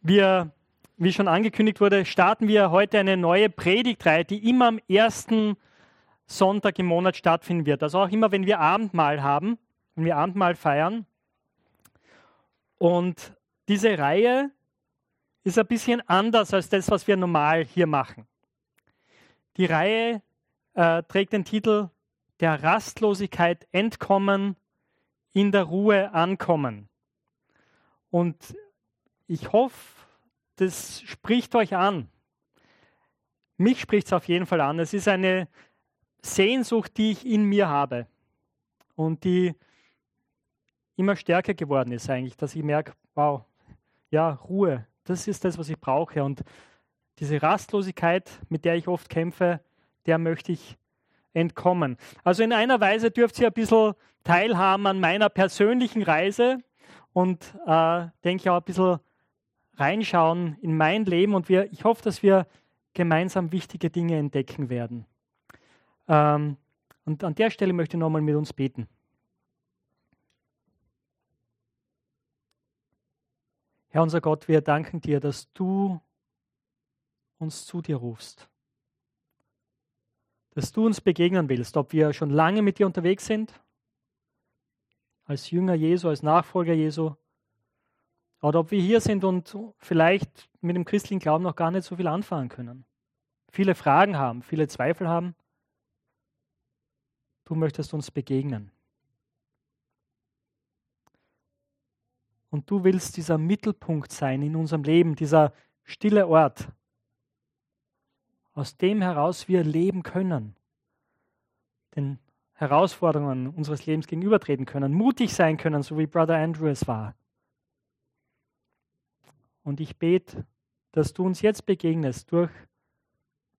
Wir, wie schon angekündigt wurde, starten wir heute eine neue Predigtreihe, die immer am ersten Sonntag im Monat stattfinden wird. Also auch immer, wenn wir Abendmahl haben, wenn wir Abendmahl feiern. Und diese Reihe ist ein bisschen anders als das, was wir normal hier machen. Die Reihe äh, trägt den Titel Der Rastlosigkeit entkommen, in der Ruhe ankommen. Und ich hoffe, das spricht euch an. Mich spricht es auf jeden Fall an. Es ist eine Sehnsucht, die ich in mir habe und die immer stärker geworden ist eigentlich, dass ich merke, wow, ja, Ruhe, das ist das, was ich brauche. Und diese Rastlosigkeit, mit der ich oft kämpfe, der möchte ich entkommen. Also in einer Weise dürft ihr ein bisschen teilhaben an meiner persönlichen Reise und äh, denke ich auch ein bisschen reinschauen in mein Leben und wir, ich hoffe, dass wir gemeinsam wichtige Dinge entdecken werden. Ähm, und an der Stelle möchte ich nochmal mit uns beten. Herr unser Gott, wir danken dir, dass du uns zu dir rufst. Dass du uns begegnen willst, ob wir schon lange mit dir unterwegs sind, als Jünger Jesu, als Nachfolger Jesu, oder ob wir hier sind und vielleicht mit dem christlichen Glauben noch gar nicht so viel anfangen können. Viele Fragen haben, viele Zweifel haben. Du möchtest uns begegnen. Und du willst dieser Mittelpunkt sein in unserem Leben, dieser stille Ort, aus dem heraus wir leben können, den Herausforderungen unseres Lebens gegenübertreten können, mutig sein können, so wie Brother Andrew es war. Und ich bete, dass du uns jetzt begegnest durch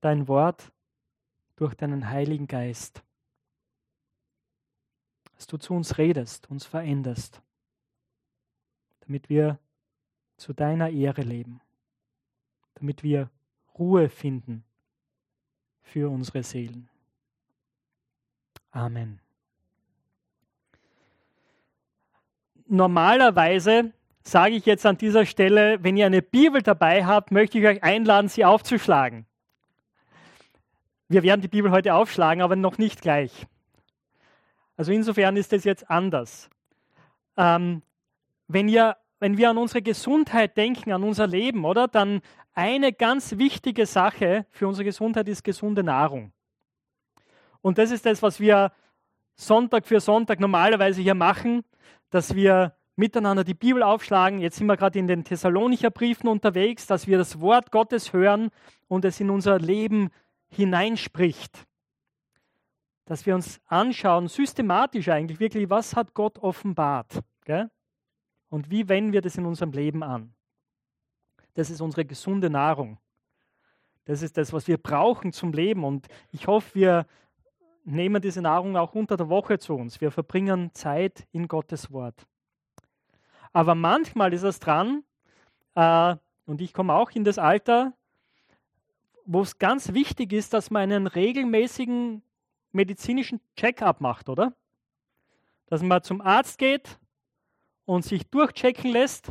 dein Wort, durch deinen Heiligen Geist. Dass du zu uns redest, uns veränderst, damit wir zu deiner Ehre leben, damit wir Ruhe finden für unsere Seelen. Amen. Normalerweise sage ich jetzt an dieser Stelle, wenn ihr eine Bibel dabei habt, möchte ich euch einladen, sie aufzuschlagen. Wir werden die Bibel heute aufschlagen, aber noch nicht gleich. Also insofern ist es jetzt anders. Ähm, wenn, ihr, wenn wir an unsere Gesundheit denken, an unser Leben, oder, dann eine ganz wichtige Sache für unsere Gesundheit ist gesunde Nahrung. Und das ist das, was wir Sonntag für Sonntag normalerweise hier machen, dass wir miteinander die Bibel aufschlagen. Jetzt sind wir gerade in den Thessalonicher Briefen unterwegs, dass wir das Wort Gottes hören und es in unser Leben hineinspricht. Dass wir uns anschauen, systematisch eigentlich wirklich, was hat Gott offenbart? Gell? Und wie wenden wir das in unserem Leben an? Das ist unsere gesunde Nahrung. Das ist das, was wir brauchen zum Leben. Und ich hoffe, wir nehmen diese Nahrung auch unter der Woche zu uns. Wir verbringen Zeit in Gottes Wort. Aber manchmal ist es dran, äh, und ich komme auch in das Alter, wo es ganz wichtig ist, dass man einen regelmäßigen medizinischen Check-up macht, oder? Dass man zum Arzt geht und sich durchchecken lässt,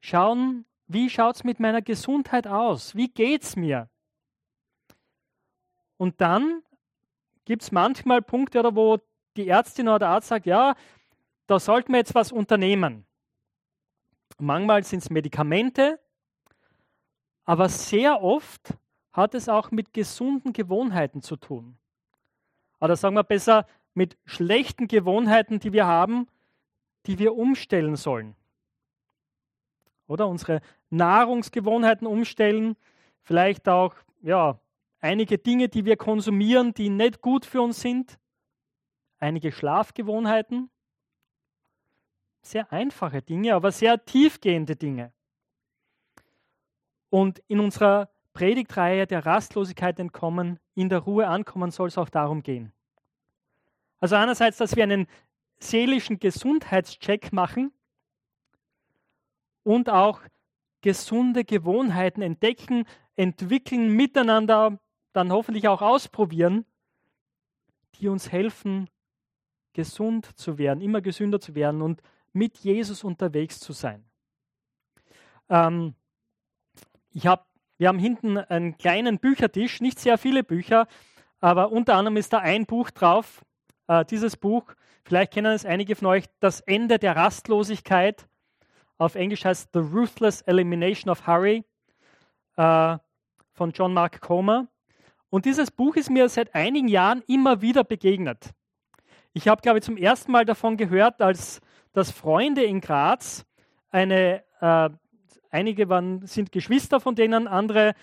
schauen, wie schaut es mit meiner Gesundheit aus? Wie geht es mir? Und dann gibt es manchmal Punkte, wo die Ärztin oder der Arzt sagt, ja, da sollten wir jetzt was unternehmen. Manchmal sind es Medikamente, aber sehr oft hat es auch mit gesunden Gewohnheiten zu tun. Oder sagen wir besser, mit schlechten Gewohnheiten, die wir haben, die wir umstellen sollen. Oder unsere Nahrungsgewohnheiten umstellen, vielleicht auch ja, einige Dinge, die wir konsumieren, die nicht gut für uns sind, einige Schlafgewohnheiten sehr einfache Dinge, aber sehr tiefgehende Dinge. Und in unserer Predigtreihe der Rastlosigkeit entkommen, in der Ruhe ankommen, soll es auch darum gehen. Also einerseits, dass wir einen seelischen Gesundheitscheck machen und auch gesunde Gewohnheiten entdecken, entwickeln, miteinander dann hoffentlich auch ausprobieren, die uns helfen, gesund zu werden, immer gesünder zu werden und mit Jesus unterwegs zu sein. Ähm, ich hab, wir haben hinten einen kleinen Büchertisch, nicht sehr viele Bücher, aber unter anderem ist da ein Buch drauf, äh, dieses Buch, vielleicht kennen es einige von euch, Das Ende der Rastlosigkeit. Auf Englisch heißt The Ruthless Elimination of Hurry äh, von John Mark Comer. Und dieses Buch ist mir seit einigen Jahren immer wieder begegnet. Ich habe, glaube ich, zum ersten Mal davon gehört, als dass Freunde in Graz eine, äh, einige waren, sind Geschwister von denen, andere,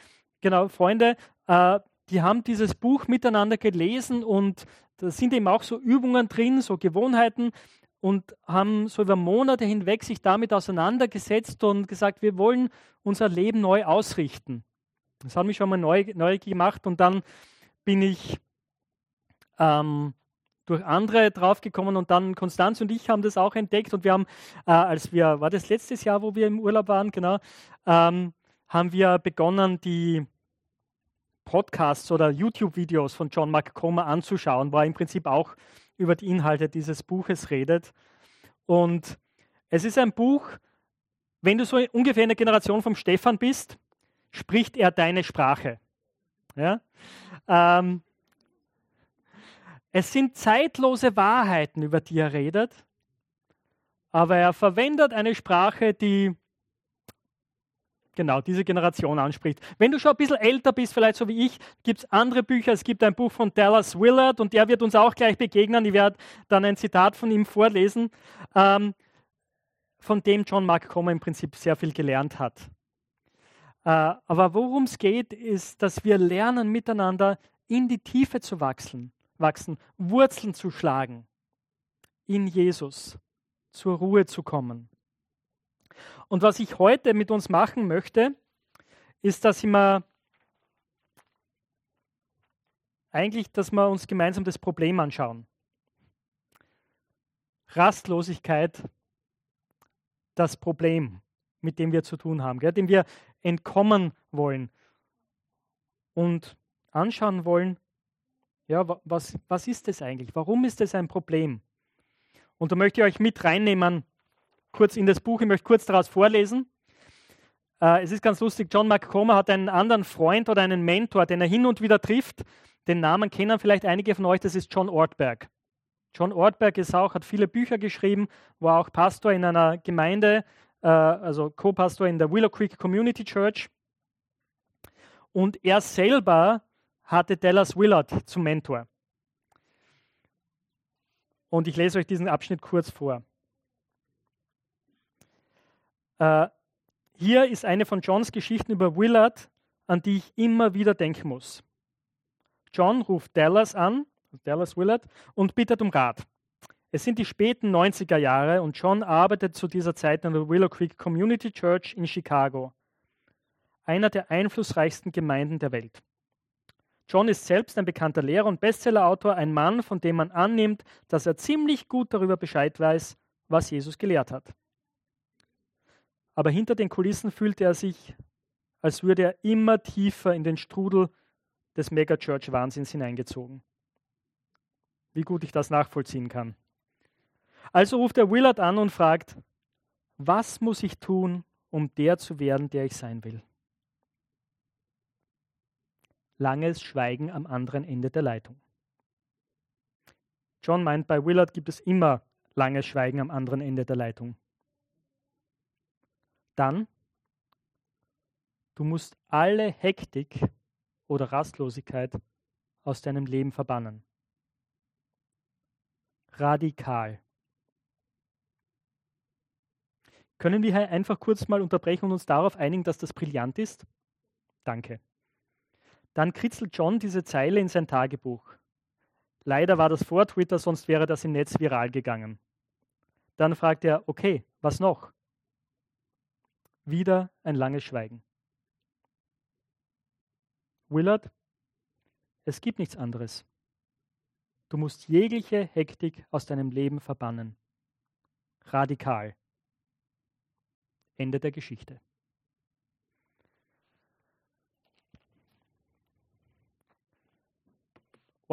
genau, Freunde, äh, die haben dieses Buch miteinander gelesen und da sind eben auch so Übungen drin, so Gewohnheiten und haben so über Monate hinweg sich damit auseinandergesetzt und gesagt, wir wollen unser Leben neu ausrichten. Das hat mich schon mal neu, neu gemacht und dann bin ich ähm, durch andere draufgekommen und dann Konstanz und ich haben das auch entdeckt und wir haben, äh, als wir, war das letztes Jahr, wo wir im Urlaub waren, genau, ähm, haben wir begonnen, die Podcasts oder YouTube-Videos von John McComber anzuschauen, wo er im Prinzip auch über die Inhalte dieses Buches redet. Und es ist ein Buch, wenn du so ungefähr in der Generation vom Stefan bist, spricht er deine Sprache. Ja? Ähm, es sind zeitlose Wahrheiten, über die er redet, aber er verwendet eine Sprache, die genau diese Generation anspricht. Wenn du schon ein bisschen älter bist, vielleicht so wie ich, gibt es andere Bücher. Es gibt ein Buch von Dallas Willard und der wird uns auch gleich begegnen. Ich werde dann ein Zitat von ihm vorlesen, ähm, von dem John Mark Comer im Prinzip sehr viel gelernt hat. Äh, aber worum es geht, ist, dass wir lernen, miteinander in die Tiefe zu wachsen wachsen, Wurzeln zu schlagen in Jesus, zur Ruhe zu kommen. Und was ich heute mit uns machen möchte, ist, dass ich mir eigentlich, dass wir uns gemeinsam das Problem anschauen. Rastlosigkeit, das Problem, mit dem wir zu tun haben, gell, dem wir entkommen wollen und anschauen wollen, ja, was, was ist das eigentlich? Warum ist das ein Problem? Und da möchte ich euch mit reinnehmen, kurz in das Buch. Ich möchte kurz daraus vorlesen. Äh, es ist ganz lustig, John McComber hat einen anderen Freund oder einen Mentor, den er hin und wieder trifft. Den Namen kennen vielleicht einige von euch, das ist John Ortberg. John Ortberg ist auch, hat viele Bücher geschrieben, war auch Pastor in einer Gemeinde, äh, also Co-Pastor in der Willow Creek Community Church. Und er selber hatte Dallas Willard zum Mentor. Und ich lese euch diesen Abschnitt kurz vor. Äh, hier ist eine von Johns Geschichten über Willard, an die ich immer wieder denken muss. John ruft Dallas an, Dallas Willard, und bittet um Rat. Es sind die späten 90er Jahre und John arbeitet zu dieser Zeit an der Willow Creek Community Church in Chicago, einer der einflussreichsten Gemeinden der Welt. John ist selbst ein bekannter Lehrer und Bestsellerautor, ein Mann, von dem man annimmt, dass er ziemlich gut darüber Bescheid weiß, was Jesus gelehrt hat. Aber hinter den Kulissen fühlte er sich, als würde er immer tiefer in den Strudel des Megachurch-Wahnsinns hineingezogen. Wie gut ich das nachvollziehen kann. Also ruft er Willard an und fragt, was muss ich tun, um der zu werden, der ich sein will? Langes Schweigen am anderen Ende der Leitung. John meint, bei Willard gibt es immer langes Schweigen am anderen Ende der Leitung. Dann, du musst alle Hektik oder Rastlosigkeit aus deinem Leben verbannen. Radikal. Können wir hier einfach kurz mal unterbrechen und uns darauf einigen, dass das brillant ist? Danke. Dann kritzelt John diese Zeile in sein Tagebuch. Leider war das vor Twitter, sonst wäre das im Netz viral gegangen. Dann fragt er, okay, was noch? Wieder ein langes Schweigen. Willard, es gibt nichts anderes. Du musst jegliche Hektik aus deinem Leben verbannen. Radikal. Ende der Geschichte.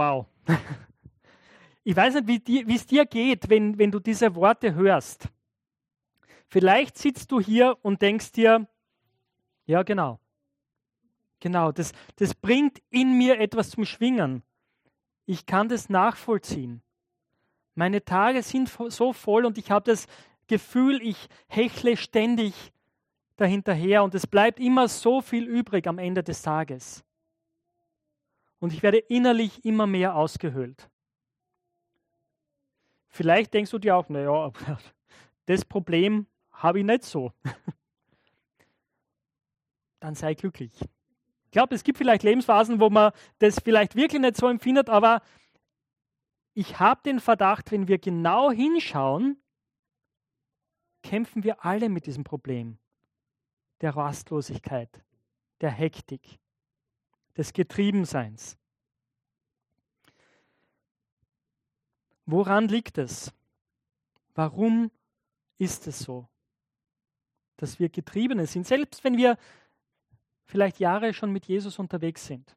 Wow. Ich weiß nicht, wie es dir geht, wenn, wenn du diese Worte hörst. Vielleicht sitzt du hier und denkst dir, Ja, genau. Genau, das, das bringt in mir etwas zum Schwingen. Ich kann das nachvollziehen. Meine Tage sind so voll und ich habe das Gefühl, ich hechle ständig dahinterher und es bleibt immer so viel übrig am Ende des Tages. Und ich werde innerlich immer mehr ausgehöhlt. Vielleicht denkst du dir auch, naja, das Problem habe ich nicht so. Dann sei glücklich. Ich glaube, es gibt vielleicht Lebensphasen, wo man das vielleicht wirklich nicht so empfindet, aber ich habe den Verdacht, wenn wir genau hinschauen, kämpfen wir alle mit diesem Problem der Rastlosigkeit, der Hektik, des Getriebenseins. Woran liegt es? Warum ist es so, dass wir Getriebene sind, selbst wenn wir vielleicht Jahre schon mit Jesus unterwegs sind.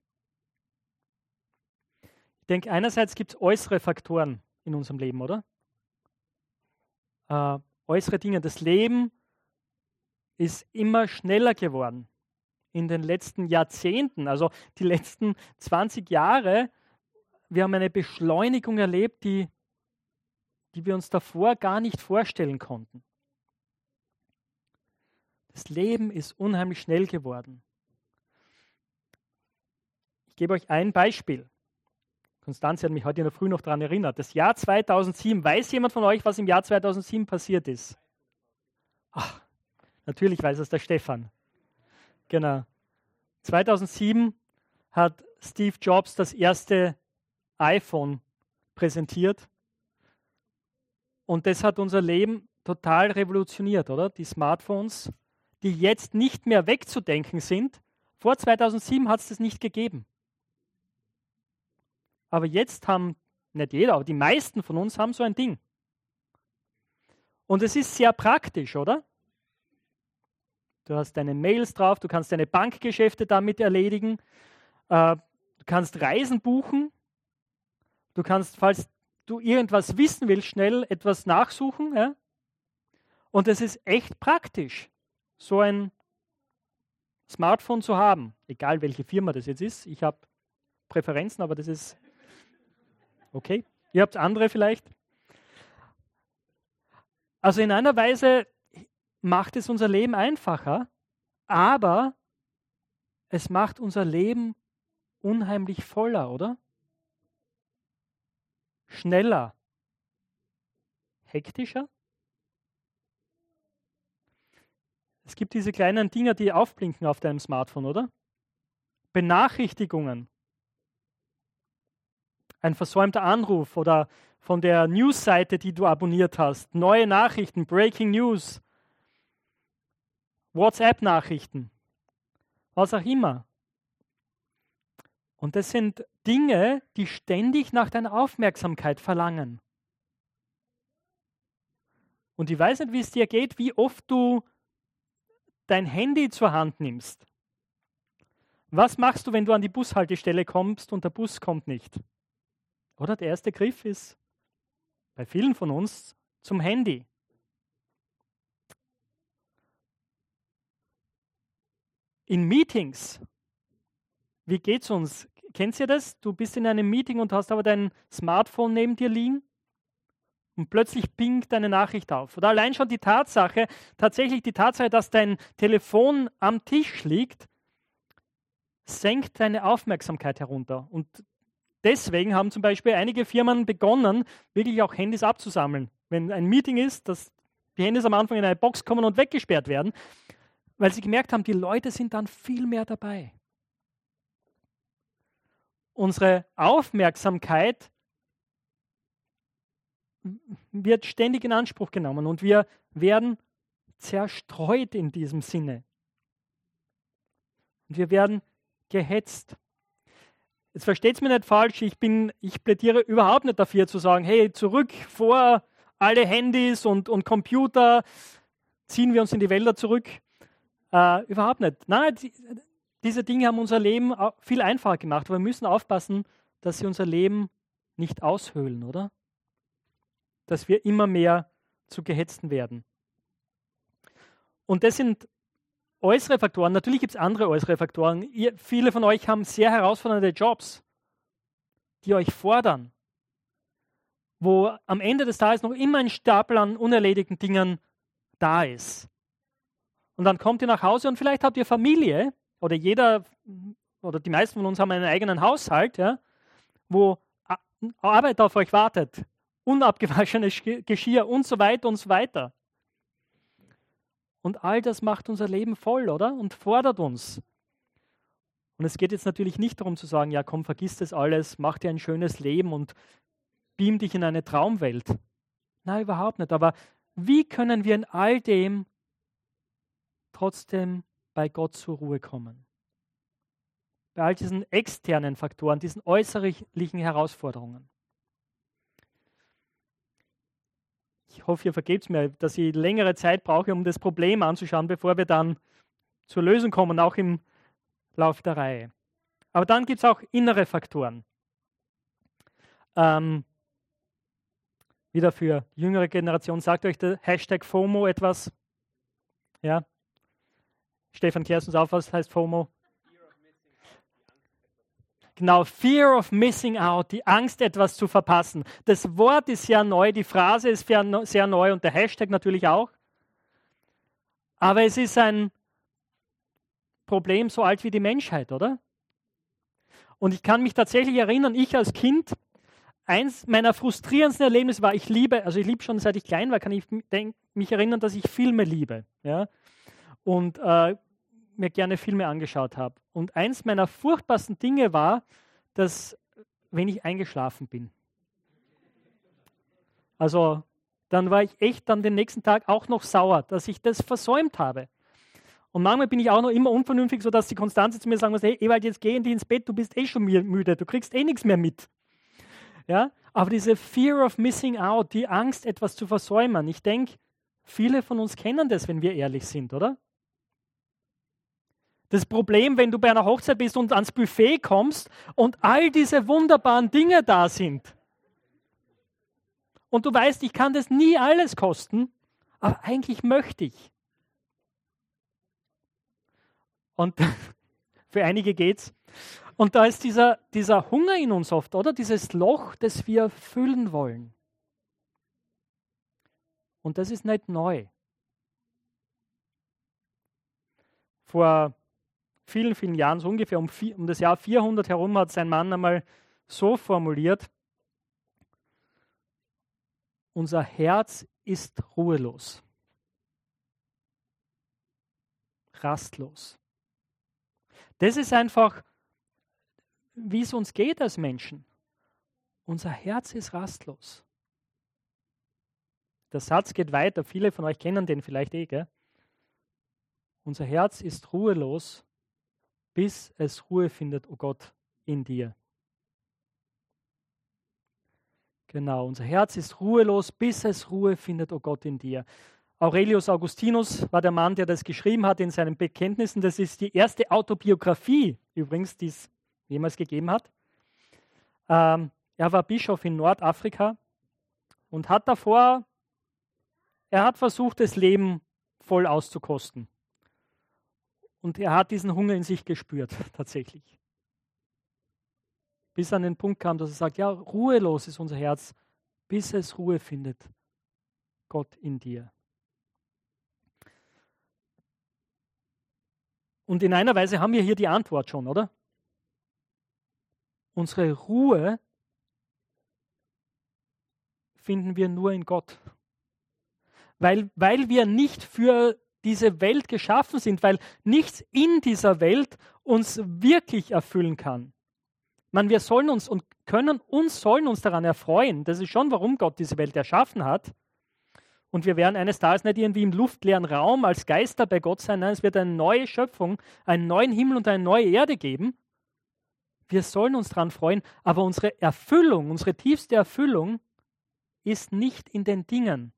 Ich denke, einerseits gibt es äußere Faktoren in unserem Leben, oder? Äh, äußere Dinge. Das Leben ist immer schneller geworden in den letzten Jahrzehnten, also die letzten 20 Jahre. Wir haben eine Beschleunigung erlebt, die, die wir uns davor gar nicht vorstellen konnten. Das Leben ist unheimlich schnell geworden. Ich gebe euch ein Beispiel. Konstanze hat mich heute in der Früh noch daran erinnert. Das Jahr 2007. Weiß jemand von euch, was im Jahr 2007 passiert ist? Ach, natürlich weiß es der Stefan. Genau. 2007 hat Steve Jobs das erste iPhone präsentiert. Und das hat unser Leben total revolutioniert, oder? Die Smartphones, die jetzt nicht mehr wegzudenken sind. Vor 2007 hat es das nicht gegeben. Aber jetzt haben, nicht jeder, aber die meisten von uns haben so ein Ding. Und es ist sehr praktisch, oder? Du hast deine Mails drauf, du kannst deine Bankgeschäfte damit erledigen, äh, du kannst Reisen buchen, du kannst, falls du irgendwas wissen willst, schnell etwas nachsuchen. Ja? Und es ist echt praktisch, so ein Smartphone zu haben, egal welche Firma das jetzt ist. Ich habe Präferenzen, aber das ist Okay? Ihr habt andere vielleicht? Also in einer Weise macht es unser Leben einfacher, aber es macht unser Leben unheimlich voller, oder? Schneller, hektischer. Es gibt diese kleinen Dinger, die aufblinken auf deinem Smartphone, oder? Benachrichtigungen ein versäumter Anruf oder von der Newsseite, die du abonniert hast, neue Nachrichten, Breaking News, WhatsApp-Nachrichten, was auch immer. Und das sind Dinge, die ständig nach deiner Aufmerksamkeit verlangen. Und ich weiß nicht, wie es dir geht, wie oft du dein Handy zur Hand nimmst. Was machst du, wenn du an die Bushaltestelle kommst und der Bus kommt nicht? Oder der erste Griff ist bei vielen von uns zum Handy. In Meetings, wie geht's uns? Kennt ihr das? Du bist in einem Meeting und hast aber dein Smartphone neben dir liegen und plötzlich pingt deine Nachricht auf. Oder allein schon die Tatsache, tatsächlich die Tatsache, dass dein Telefon am Tisch liegt, senkt deine Aufmerksamkeit herunter. Und Deswegen haben zum Beispiel einige Firmen begonnen, wirklich auch Handys abzusammeln. Wenn ein Meeting ist, dass die Handys am Anfang in eine Box kommen und weggesperrt werden, weil sie gemerkt haben, die Leute sind dann viel mehr dabei. Unsere Aufmerksamkeit wird ständig in Anspruch genommen und wir werden zerstreut in diesem Sinne. Und wir werden gehetzt. Jetzt versteht es mir nicht falsch, ich, bin, ich plädiere überhaupt nicht dafür zu sagen, hey, zurück vor alle Handys und, und Computer, ziehen wir uns in die Wälder zurück. Äh, überhaupt nicht. Nein, die, diese Dinge haben unser Leben viel einfacher gemacht, aber wir müssen aufpassen, dass sie unser Leben nicht aushöhlen, oder? Dass wir immer mehr zu Gehetzten werden. Und das sind äußere Faktoren. Natürlich gibt es andere äußere Faktoren. Ihr, viele von euch haben sehr herausfordernde Jobs, die euch fordern, wo am Ende des Tages noch immer ein Stapel an unerledigten Dingen da ist. Und dann kommt ihr nach Hause und vielleicht habt ihr Familie oder jeder oder die meisten von uns haben einen eigenen Haushalt, ja, wo Arbeit auf euch wartet, unabgewaschenes Geschirr und so weiter und so weiter. Und all das macht unser Leben voll, oder? Und fordert uns. Und es geht jetzt natürlich nicht darum zu sagen, ja komm, vergiss das alles, mach dir ein schönes Leben und beam dich in eine Traumwelt. Nein, überhaupt nicht. Aber wie können wir in all dem trotzdem bei Gott zur Ruhe kommen? Bei all diesen externen Faktoren, diesen äußerlichen Herausforderungen. Ich hoffe, ihr vergebt mir, dass ich längere Zeit brauche, um das Problem anzuschauen, bevor wir dann zur Lösung kommen, auch im Lauf der Reihe. Aber dann gibt es auch innere Faktoren. Ähm, wieder für jüngere Generation, sagt euch der Hashtag FOMO etwas? Ja? Stefan, klärst uns auf, was heißt FOMO? Genau, Fear of Missing Out, die Angst, etwas zu verpassen. Das Wort ist sehr neu, die Phrase ist sehr neu und der Hashtag natürlich auch. Aber es ist ein Problem so alt wie die Menschheit, oder? Und ich kann mich tatsächlich erinnern, ich als Kind, eins meiner frustrierendsten Erlebnisse war, ich liebe, also ich liebe schon seit ich klein war, kann ich mich erinnern, dass ich Filme liebe. Ja? Und äh, mir gerne Filme angeschaut habe. Und eins meiner furchtbarsten Dinge war, dass, wenn ich eingeschlafen bin. Also, dann war ich echt dann den nächsten Tag auch noch sauer, dass ich das versäumt habe. Und manchmal bin ich auch noch immer unvernünftig, sodass die Konstanze zu mir sagen muss, hey Ewald, jetzt geh endlich ins Bett, du bist eh schon müde, du kriegst eh nichts mehr mit. Ja? Aber diese Fear of Missing Out, die Angst, etwas zu versäumen, ich denke, viele von uns kennen das, wenn wir ehrlich sind, oder? Das Problem, wenn du bei einer Hochzeit bist und ans Buffet kommst und all diese wunderbaren Dinge da sind. Und du weißt, ich kann das nie alles kosten, aber eigentlich möchte ich. Und für einige geht's. Und da ist dieser, dieser Hunger in uns oft, oder? Dieses Loch, das wir füllen wollen. Und das ist nicht neu. Vor vielen, vielen Jahren, so ungefähr um, um das Jahr 400 herum, hat sein Mann einmal so formuliert, unser Herz ist ruhelos, rastlos. Das ist einfach, wie es uns geht als Menschen. Unser Herz ist rastlos. Der Satz geht weiter, viele von euch kennen den vielleicht eh. Gell? Unser Herz ist ruhelos, bis es Ruhe findet, o oh Gott, in dir. Genau, unser Herz ist ruhelos, bis es Ruhe findet, o oh Gott, in dir. Aurelius Augustinus war der Mann, der das geschrieben hat in seinen Bekenntnissen. Das ist die erste Autobiografie übrigens, die es jemals gegeben hat. Ähm, er war Bischof in Nordafrika und hat davor, er hat versucht, das Leben voll auszukosten. Und er hat diesen Hunger in sich gespürt, tatsächlich. Bis an den Punkt kam, dass er sagt, ja, ruhelos ist unser Herz, bis es Ruhe findet. Gott in dir. Und in einer Weise haben wir hier die Antwort schon, oder? Unsere Ruhe finden wir nur in Gott. Weil, weil wir nicht für diese Welt geschaffen sind, weil nichts in dieser Welt uns wirklich erfüllen kann. Man, wir sollen uns und können uns, sollen uns daran erfreuen. Das ist schon, warum Gott diese Welt erschaffen hat. Und wir werden eines Tages nicht irgendwie im luftleeren Raum als Geister bei Gott sein. Nein, es wird eine neue Schöpfung, einen neuen Himmel und eine neue Erde geben. Wir sollen uns daran freuen, aber unsere Erfüllung, unsere tiefste Erfüllung ist nicht in den Dingen,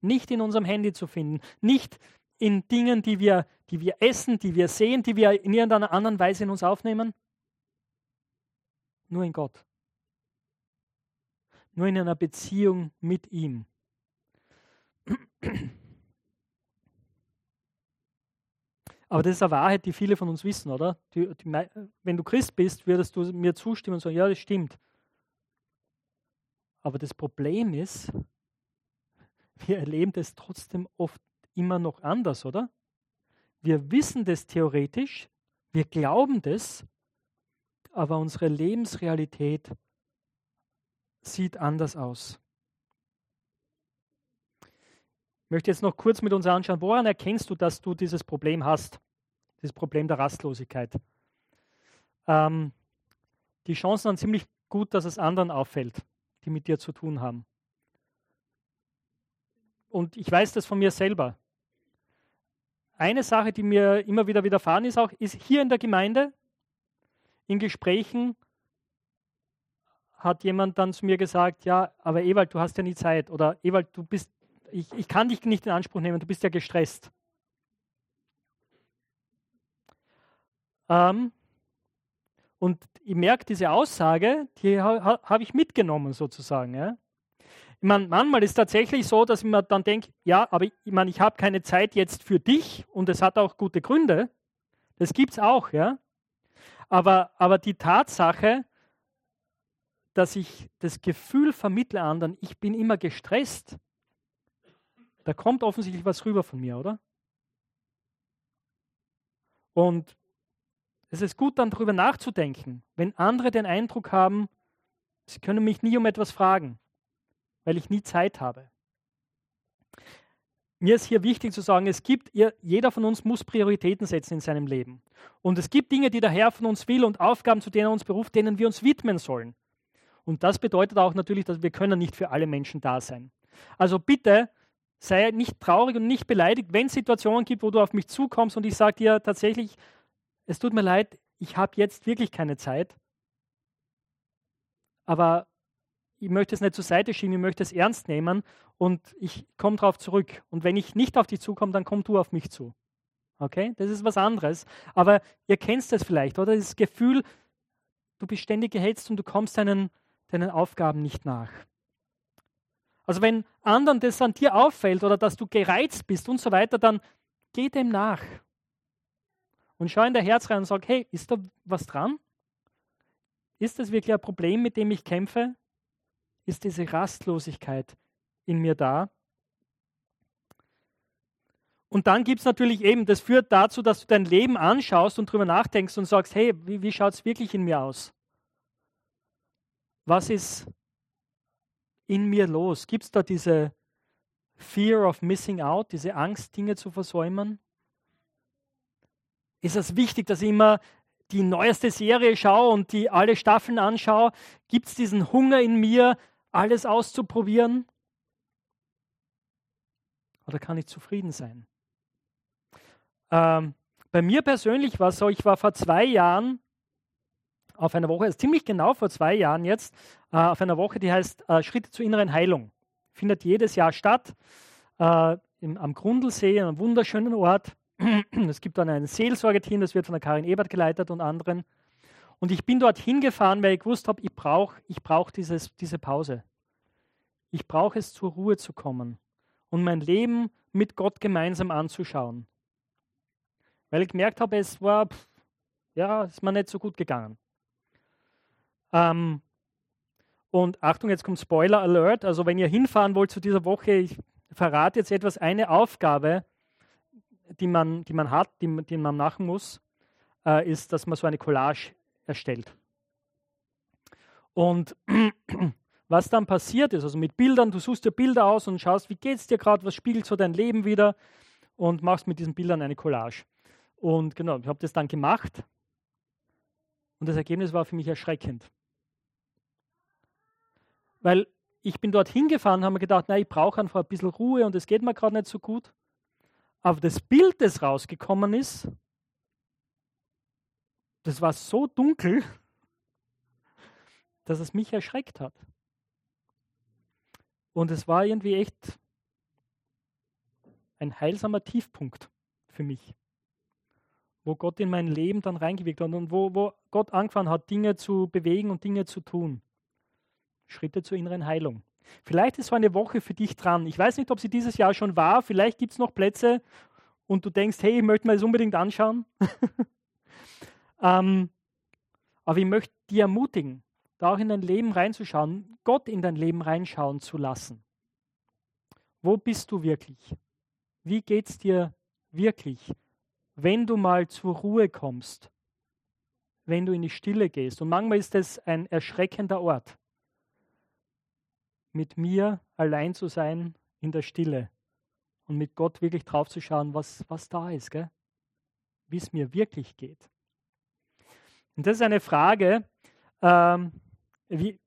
nicht in unserem Handy zu finden, nicht in Dingen, die wir, die wir essen, die wir sehen, die wir in irgendeiner anderen Weise in uns aufnehmen. Nur in Gott. Nur in einer Beziehung mit ihm. Aber das ist eine Wahrheit, die viele von uns wissen, oder? Die, die, wenn du Christ bist, würdest du mir zustimmen und sagen, ja, das stimmt. Aber das Problem ist, wir erleben das trotzdem oft immer noch anders, oder? Wir wissen das theoretisch, wir glauben das, aber unsere Lebensrealität sieht anders aus. Ich möchte jetzt noch kurz mit uns anschauen, woran erkennst du, dass du dieses Problem hast, dieses Problem der Rastlosigkeit? Ähm, die Chancen sind ziemlich gut, dass es anderen auffällt, die mit dir zu tun haben. Und ich weiß das von mir selber. Eine Sache, die mir immer wieder widerfahren ist, auch ist hier in der Gemeinde, in Gesprächen hat jemand dann zu mir gesagt, ja, aber Ewald, du hast ja nie Zeit. Oder Ewald, du bist, ich, ich kann dich nicht in Anspruch nehmen, du bist ja gestresst. Ähm, und ich merke diese Aussage, die ha, habe ich mitgenommen sozusagen. Ja. Ich meine, manchmal ist es tatsächlich so, dass ich mir dann denke, ja, aber ich meine, ich habe keine Zeit jetzt für dich und es hat auch gute Gründe. Das gibt es auch, ja. Aber, aber die Tatsache, dass ich das Gefühl vermittle anderen, ich bin immer gestresst, da kommt offensichtlich was rüber von mir, oder? Und es ist gut, dann darüber nachzudenken, wenn andere den Eindruck haben, sie können mich nie um etwas fragen, weil ich nie Zeit habe. Mir ist hier wichtig zu sagen, es gibt, jeder von uns muss Prioritäten setzen in seinem Leben. Und es gibt Dinge, die der Herr von uns will und Aufgaben, zu denen er uns beruft, denen wir uns widmen sollen. Und das bedeutet auch natürlich, dass wir können nicht für alle Menschen da sein. Also bitte sei nicht traurig und nicht beleidigt, wenn es Situationen gibt, wo du auf mich zukommst und ich sage dir tatsächlich, es tut mir leid, ich habe jetzt wirklich keine Zeit. Aber ich möchte es nicht zur Seite schieben, ich möchte es ernst nehmen und ich komme darauf zurück. Und wenn ich nicht auf dich zukomme, dann komm du auf mich zu. Okay? Das ist was anderes. Aber ihr kennt es vielleicht, oder? Das Gefühl, du bist ständig gehetzt und du kommst deinen, deinen Aufgaben nicht nach. Also wenn anderen das an dir auffällt oder dass du gereizt bist und so weiter, dann geh dem nach. Und schau in der Herz rein und sag, hey, ist da was dran? Ist das wirklich ein Problem, mit dem ich kämpfe? Ist diese Rastlosigkeit in mir da. Und dann gibt es natürlich eben, das führt dazu, dass du dein Leben anschaust und darüber nachdenkst und sagst, hey, wie, wie schaut es wirklich in mir aus? Was ist in mir los? Gibt es da diese Fear of Missing Out, diese Angst, Dinge zu versäumen? Ist es wichtig, dass ich immer die neueste Serie schaue und die alle Staffeln anschaue? Gibt es diesen Hunger in mir, alles auszuprobieren? Oder kann ich zufrieden sein? Ähm, bei mir persönlich war es so, ich war vor zwei Jahren auf einer Woche, also ziemlich genau vor zwei Jahren jetzt, äh, auf einer Woche, die heißt äh, Schritte zur inneren Heilung. Findet jedes Jahr statt äh, im, am Grundlsee, einem wunderschönen Ort. Es gibt dann ein Seelsorgeteam, das wird von der Karin Ebert geleitet und anderen. Und ich bin dort hingefahren, weil ich gewusst habe, ich brauche ich brauch diese Pause. Ich brauche es, zur Ruhe zu kommen und mein Leben mit Gott gemeinsam anzuschauen. Weil ich gemerkt habe, es war, pff, ja, ist mir nicht so gut gegangen. Ähm, und Achtung, jetzt kommt Spoiler Alert. Also, wenn ihr hinfahren wollt zu dieser Woche, ich verrate jetzt etwas, eine Aufgabe, die man, die man hat, die, die man machen muss, äh, ist, dass man so eine Collage erstellt. Und was dann passiert ist, also mit Bildern, du suchst dir Bilder aus und schaust, wie geht es dir gerade, was spiegelt so dein Leben wieder und machst mit diesen Bildern eine Collage. Und genau, ich habe das dann gemacht und das Ergebnis war für mich erschreckend. Weil ich bin dort hingefahren habe mir gedacht, na, ich brauche einfach ein bisschen Ruhe und es geht mir gerade nicht so gut. Aber das Bild, das rausgekommen ist, das war so dunkel, dass es mich erschreckt hat. Und es war irgendwie echt ein heilsamer Tiefpunkt für mich, wo Gott in mein Leben dann reingewirkt hat und wo, wo Gott angefangen hat, Dinge zu bewegen und Dinge zu tun. Schritte zur inneren Heilung. Vielleicht ist so eine Woche für dich dran. Ich weiß nicht, ob sie dieses Jahr schon war. Vielleicht gibt es noch Plätze und du denkst, hey, ich möchte mir das unbedingt anschauen. ähm, aber ich möchte dich ermutigen, da auch in dein Leben reinzuschauen, Gott in dein Leben reinschauen zu lassen. Wo bist du wirklich? Wie geht es dir wirklich, wenn du mal zur Ruhe kommst, wenn du in die Stille gehst? Und manchmal ist es ein erschreckender Ort, mit mir allein zu sein in der Stille und mit Gott wirklich drauf zu schauen, was, was da ist, wie es mir wirklich geht. Und das ist eine Frage, ähm, wie,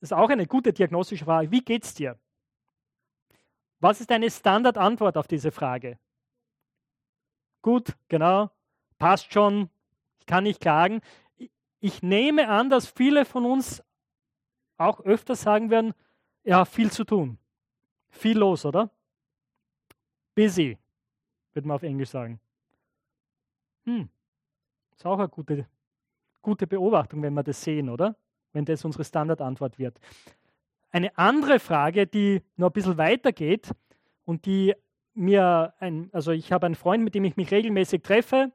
das ist auch eine gute diagnostische Frage. Wie geht es dir? Was ist deine Standardantwort auf diese Frage? Gut, genau, passt schon, ich kann nicht klagen. Ich nehme an, dass viele von uns auch öfter sagen werden, ja, viel zu tun, viel los, oder? Busy, würde man auf Englisch sagen. Hm, ist auch eine gute, gute Beobachtung, wenn wir das sehen, oder? Wenn das unsere Standardantwort wird. Eine andere Frage, die noch ein bisschen weiter geht und die mir ein, also ich habe einen Freund, mit dem ich mich regelmäßig treffe.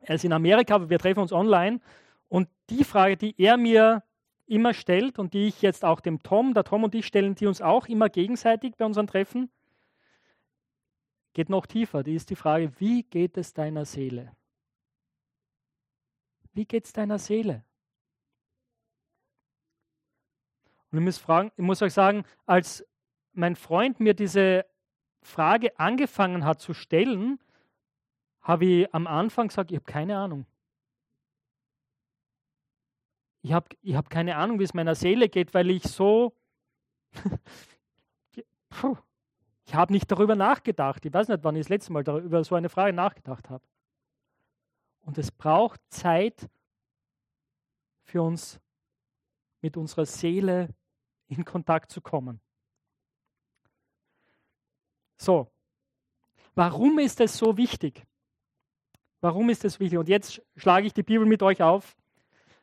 Er ist in Amerika, aber wir treffen uns online. Und die Frage, die er mir immer stellt und die ich jetzt auch dem Tom, der Tom und ich stellen die uns auch immer gegenseitig bei unseren Treffen, geht noch tiefer. Die ist die Frage, wie geht es deiner Seele? Wie geht es deiner Seele? Und ich muss, fragen, ich muss euch sagen, als mein Freund mir diese Frage angefangen hat zu stellen, habe ich am Anfang gesagt, ich habe keine Ahnung. Ich habe ich hab keine Ahnung, wie es meiner Seele geht, weil ich so, ich habe nicht darüber nachgedacht. Ich weiß nicht, wann ich das letzte Mal über so eine Frage nachgedacht habe. Und es braucht Zeit für uns, mit unserer Seele in Kontakt zu kommen. So, warum ist es so wichtig? Warum ist es wichtig? Und jetzt schlage ich die Bibel mit euch auf.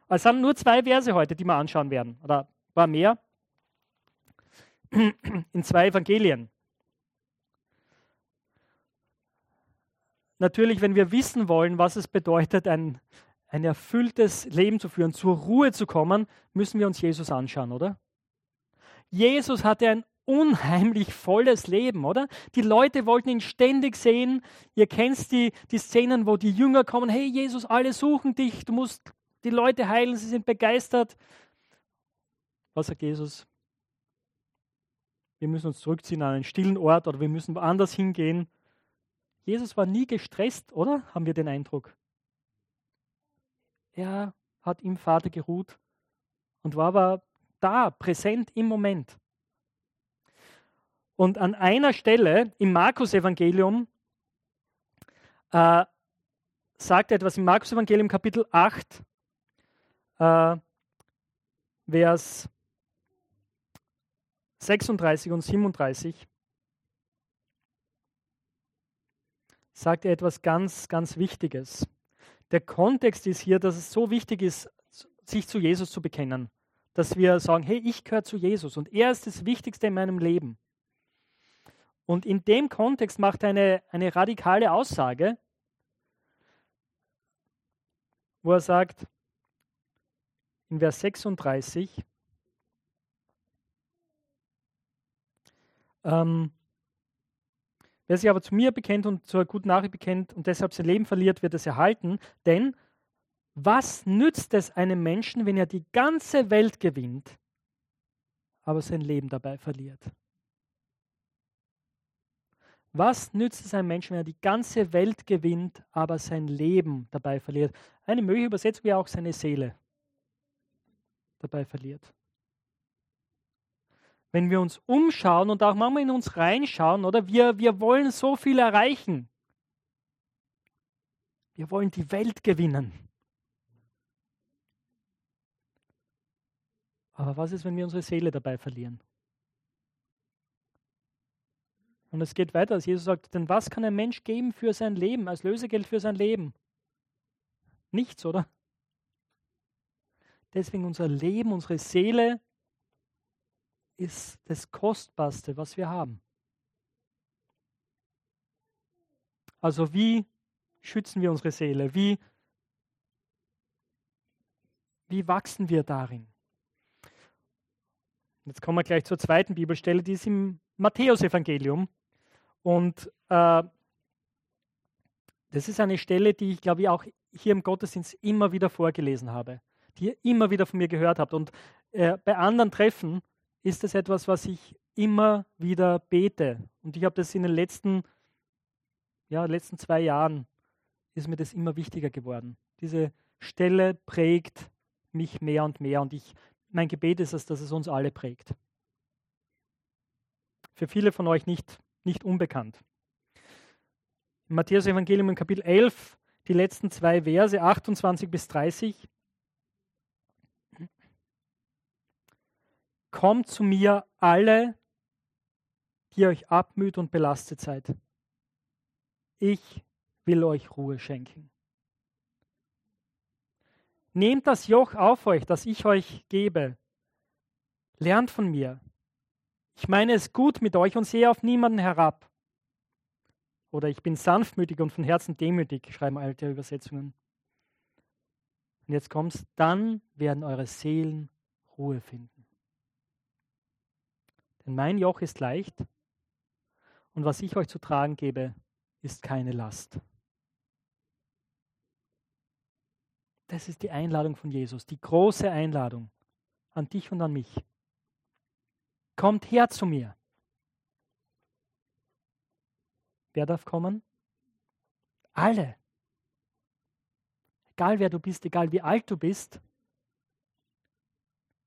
Es sind nur zwei Verse heute, die wir anschauen werden. Oder war mehr? In zwei Evangelien. Natürlich, wenn wir wissen wollen, was es bedeutet, ein, ein erfülltes Leben zu führen, zur Ruhe zu kommen, müssen wir uns Jesus anschauen, oder? Jesus hatte ein unheimlich volles Leben, oder? Die Leute wollten ihn ständig sehen. Ihr kennt die, die Szenen, wo die Jünger kommen, hey Jesus, alle suchen dich, du musst die Leute heilen, sie sind begeistert. Was sagt Jesus? Wir müssen uns zurückziehen an einen stillen Ort oder wir müssen woanders hingehen. Jesus war nie gestresst, oder? Haben wir den Eindruck. Er hat im Vater geruht und war aber da, präsent im Moment. Und an einer Stelle im Markus-Evangelium äh, sagt er etwas im Markus-Evangelium Kapitel 8, äh, Vers 36 und 37. sagt er etwas ganz, ganz Wichtiges. Der Kontext ist hier, dass es so wichtig ist, sich zu Jesus zu bekennen. Dass wir sagen, hey, ich gehöre zu Jesus und er ist das Wichtigste in meinem Leben. Und in dem Kontext macht er eine, eine radikale Aussage, wo er sagt, in Vers 36, ähm, Wer sich aber zu mir bekennt und zur guten Nachricht bekennt und deshalb sein Leben verliert, wird es erhalten. Denn was nützt es einem Menschen, wenn er die ganze Welt gewinnt, aber sein Leben dabei verliert? Was nützt es einem Menschen, wenn er die ganze Welt gewinnt, aber sein Leben dabei verliert? Eine mögliche Übersetzung wäre auch seine Seele dabei verliert wenn wir uns umschauen und auch manchmal in uns reinschauen, oder wir, wir wollen so viel erreichen. Wir wollen die Welt gewinnen. Aber was ist, wenn wir unsere Seele dabei verlieren? Und es geht weiter, als Jesus sagt, denn was kann ein Mensch geben für sein Leben, als Lösegeld für sein Leben? Nichts, oder? Deswegen unser Leben, unsere Seele ist das Kostbarste, was wir haben. Also wie schützen wir unsere Seele? Wie, wie wachsen wir darin? Jetzt kommen wir gleich zur zweiten Bibelstelle, die ist im Matthäusevangelium. Und äh, das ist eine Stelle, die ich glaube ich auch hier im Gottesdienst immer wieder vorgelesen habe, die ihr immer wieder von mir gehört habt. Und äh, bei anderen Treffen ist das etwas, was ich immer wieder bete. Und ich habe das in den letzten, ja, letzten zwei Jahren, ist mir das immer wichtiger geworden. Diese Stelle prägt mich mehr und mehr und ich, mein Gebet ist es, dass es uns alle prägt. Für viele von euch nicht, nicht unbekannt. Im Matthäus Evangelium in Kapitel 11, die letzten zwei Verse, 28 bis 30. Kommt zu mir alle, die euch abmüht und belastet seid. Ich will euch Ruhe schenken. Nehmt das Joch auf euch, das ich euch gebe. Lernt von mir. Ich meine es gut mit euch und sehe auf niemanden herab. Oder ich bin sanftmütig und von Herzen demütig, schreiben alte Übersetzungen. Und jetzt kommt's, dann werden eure Seelen Ruhe finden. Denn mein Joch ist leicht und was ich euch zu tragen gebe, ist keine Last. Das ist die Einladung von Jesus, die große Einladung an dich und an mich. Kommt her zu mir. Wer darf kommen? Alle. Egal wer du bist, egal wie alt du bist.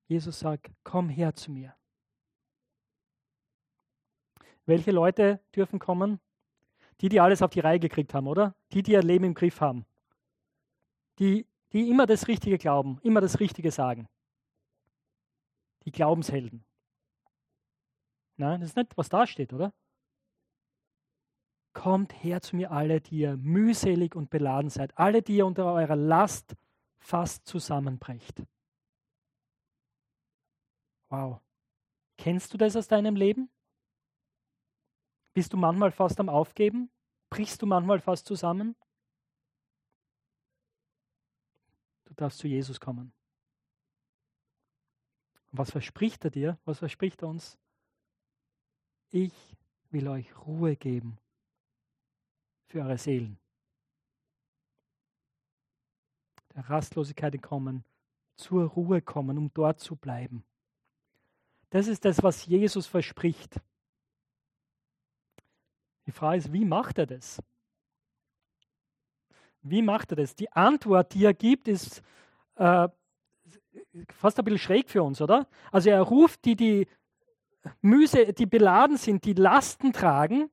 Jesus sagt, komm her zu mir. Welche Leute dürfen kommen? Die, die alles auf die Reihe gekriegt haben, oder? Die, die ihr Leben im Griff haben. Die, die immer das Richtige glauben, immer das Richtige sagen. Die Glaubenshelden. Nein, das ist nicht, was da steht, oder? Kommt her zu mir alle, die ihr mühselig und beladen seid, alle, die ihr unter eurer Last fast zusammenbrecht. Wow. Kennst du das aus deinem Leben? Bist du manchmal fast am Aufgeben? Brichst du manchmal fast zusammen? Du darfst zu Jesus kommen. Und was verspricht er dir? Was verspricht er uns? Ich will euch Ruhe geben für eure Seelen. Der Rastlosigkeit entkommen, zur Ruhe kommen, um dort zu bleiben. Das ist das, was Jesus verspricht. Die Frage ist, wie macht er das? Wie macht er das? Die Antwort, die er gibt, ist äh, fast ein bisschen schräg für uns, oder? Also er ruft die, die Müse, die beladen sind, die Lasten tragen.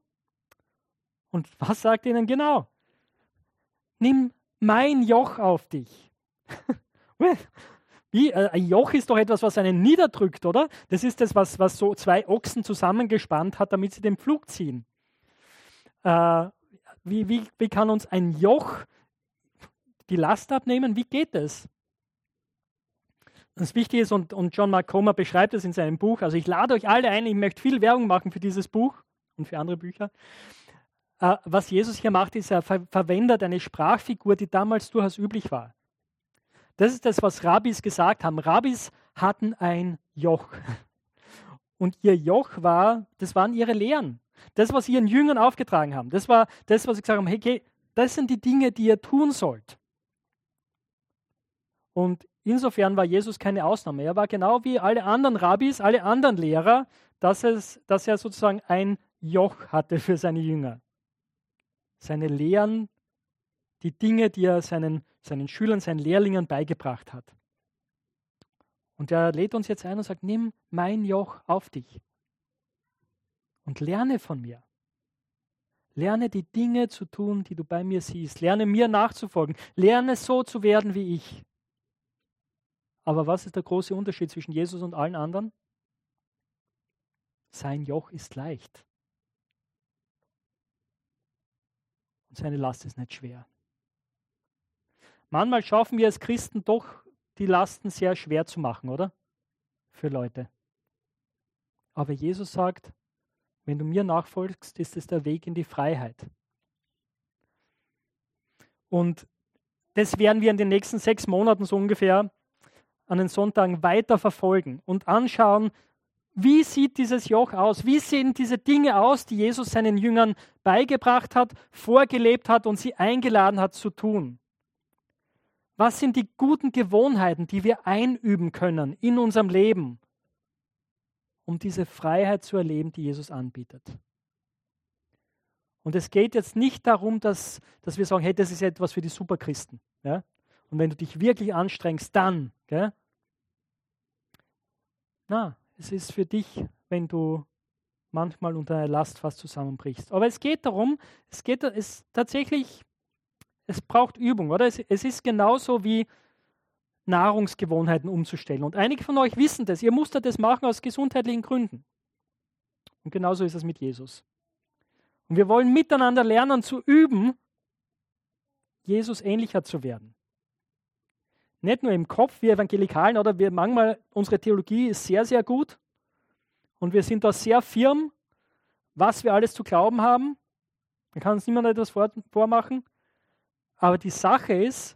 Und was sagt ihnen genau? Nimm mein Joch auf dich. Wie, äh, ein Joch ist doch etwas, was einen niederdrückt, oder? Das ist das, was, was so zwei Ochsen zusammengespannt hat, damit sie den Pflug ziehen. Äh, wie, wie, wie kann uns ein Joch die Last abnehmen? Wie geht das? Das Wichtige ist, und, und John Mark Comer beschreibt es in seinem Buch, also ich lade euch alle ein, ich möchte viel Werbung machen für dieses Buch und für andere Bücher. Äh, was Jesus hier macht, ist, er ver verwendet eine Sprachfigur, die damals durchaus üblich war. Das ist das, was Rabbis gesagt haben. Rabbis hatten ein Joch. Und ihr Joch war, das waren ihre Lehren. Das, was ihren Jüngern aufgetragen haben, das war das, was sie gesagt haben, hey, das sind die Dinge, die ihr tun sollt. Und insofern war Jesus keine Ausnahme. Er war genau wie alle anderen Rabbis, alle anderen Lehrer, dass, es, dass er sozusagen ein Joch hatte für seine Jünger. Seine Lehren, die Dinge, die er seinen, seinen Schülern, seinen Lehrlingen beigebracht hat. Und er lädt uns jetzt ein und sagt, nimm mein Joch auf dich und lerne von mir. Lerne die Dinge zu tun, die du bei mir siehst. Lerne mir nachzufolgen. Lerne so zu werden wie ich. Aber was ist der große Unterschied zwischen Jesus und allen anderen? Sein Joch ist leicht. Und seine Last ist nicht schwer. Manchmal schaffen wir als Christen doch, die Lasten sehr schwer zu machen, oder? Für Leute. Aber Jesus sagt, wenn du mir nachfolgst, ist es der Weg in die Freiheit. Und das werden wir in den nächsten sechs Monaten so ungefähr an den Sonntagen weiter verfolgen und anschauen, wie sieht dieses Joch aus? Wie sehen diese Dinge aus, die Jesus seinen Jüngern beigebracht hat, vorgelebt hat und sie eingeladen hat zu tun? Was sind die guten Gewohnheiten, die wir einüben können in unserem Leben, um diese Freiheit zu erleben, die Jesus anbietet? Und es geht jetzt nicht darum, dass, dass wir sagen, hey, das ist etwas für die Superchristen. Ja? Und wenn du dich wirklich anstrengst, dann. Gell? Na, es ist für dich, wenn du manchmal unter einer Last fast zusammenbrichst. Aber es geht darum, es geht es tatsächlich, es braucht Übung, oder? Es, es ist genauso wie Nahrungsgewohnheiten umzustellen. Und einige von euch wissen das. Ihr musstet das machen aus gesundheitlichen Gründen. Und genauso ist es mit Jesus. Und wir wollen miteinander lernen zu üben, Jesus ähnlicher zu werden. Nicht nur im Kopf, wir Evangelikalen, oder wir manchmal, unsere Theologie ist sehr, sehr gut und wir sind da sehr firm, was wir alles zu glauben haben. Da kann uns niemand etwas vormachen. Aber die Sache ist,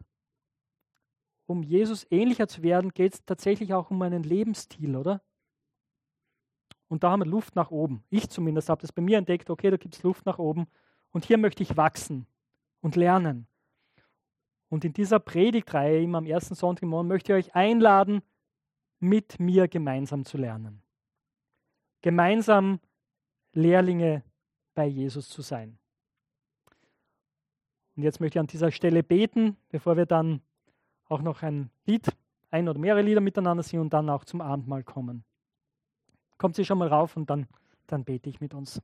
um Jesus ähnlicher zu werden, geht es tatsächlich auch um einen Lebensstil, oder? Und da haben wir Luft nach oben. Ich zumindest habe das bei mir entdeckt, okay, da gibt es Luft nach oben. Und hier möchte ich wachsen und lernen. Und in dieser Predigtreihe immer am ersten Sonntag im Monat möchte ich euch einladen, mit mir gemeinsam zu lernen. Gemeinsam Lehrlinge bei Jesus zu sein. Und jetzt möchte ich an dieser Stelle beten, bevor wir dann auch noch ein Lied, ein oder mehrere Lieder miteinander singen und dann auch zum Abendmahl kommen. Kommt sie schon mal rauf und dann, dann bete ich mit uns.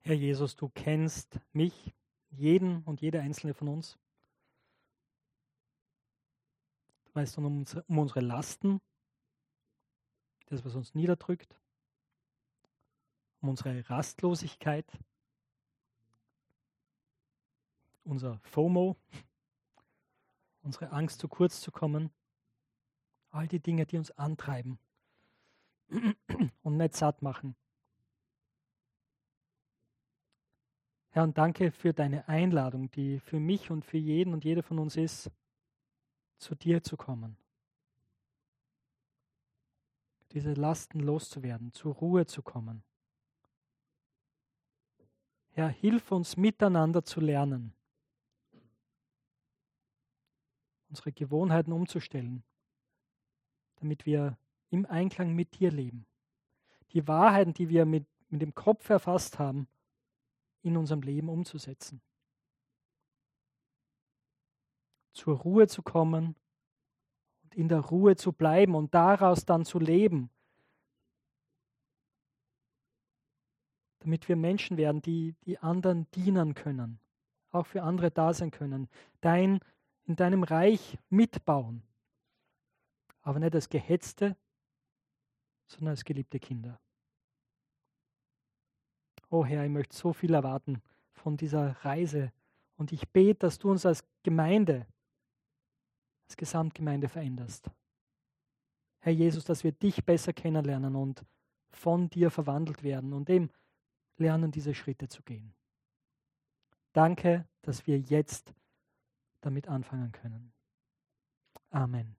Herr Jesus, du kennst mich, jeden und jede einzelne von uns. Du weißt um um unsere Lasten, das, was uns niederdrückt, um unsere Rastlosigkeit, unser FOMO, unsere Angst, zu kurz zu kommen, all die Dinge, die uns antreiben und nicht satt machen. Herr, und danke für deine Einladung, die für mich und für jeden und jede von uns ist, zu dir zu kommen. Diese Lasten loszuwerden, zur Ruhe zu kommen. Herr, hilf uns miteinander zu lernen, unsere Gewohnheiten umzustellen, damit wir im Einklang mit dir leben. Die Wahrheiten, die wir mit, mit dem Kopf erfasst haben, in unserem Leben umzusetzen. Zur Ruhe zu kommen und in der Ruhe zu bleiben und daraus dann zu leben. Damit wir Menschen werden, die die anderen dienen können, auch für andere da sein können, dein, in deinem Reich mitbauen. Aber nicht als Gehetzte, sondern als geliebte Kinder. Oh Herr, ich möchte so viel erwarten von dieser Reise. Und ich bete, dass du uns als Gemeinde, als Gesamtgemeinde veränderst. Herr Jesus, dass wir dich besser kennenlernen und von dir verwandelt werden und eben lernen, diese Schritte zu gehen. Danke, dass wir jetzt damit anfangen können. Amen.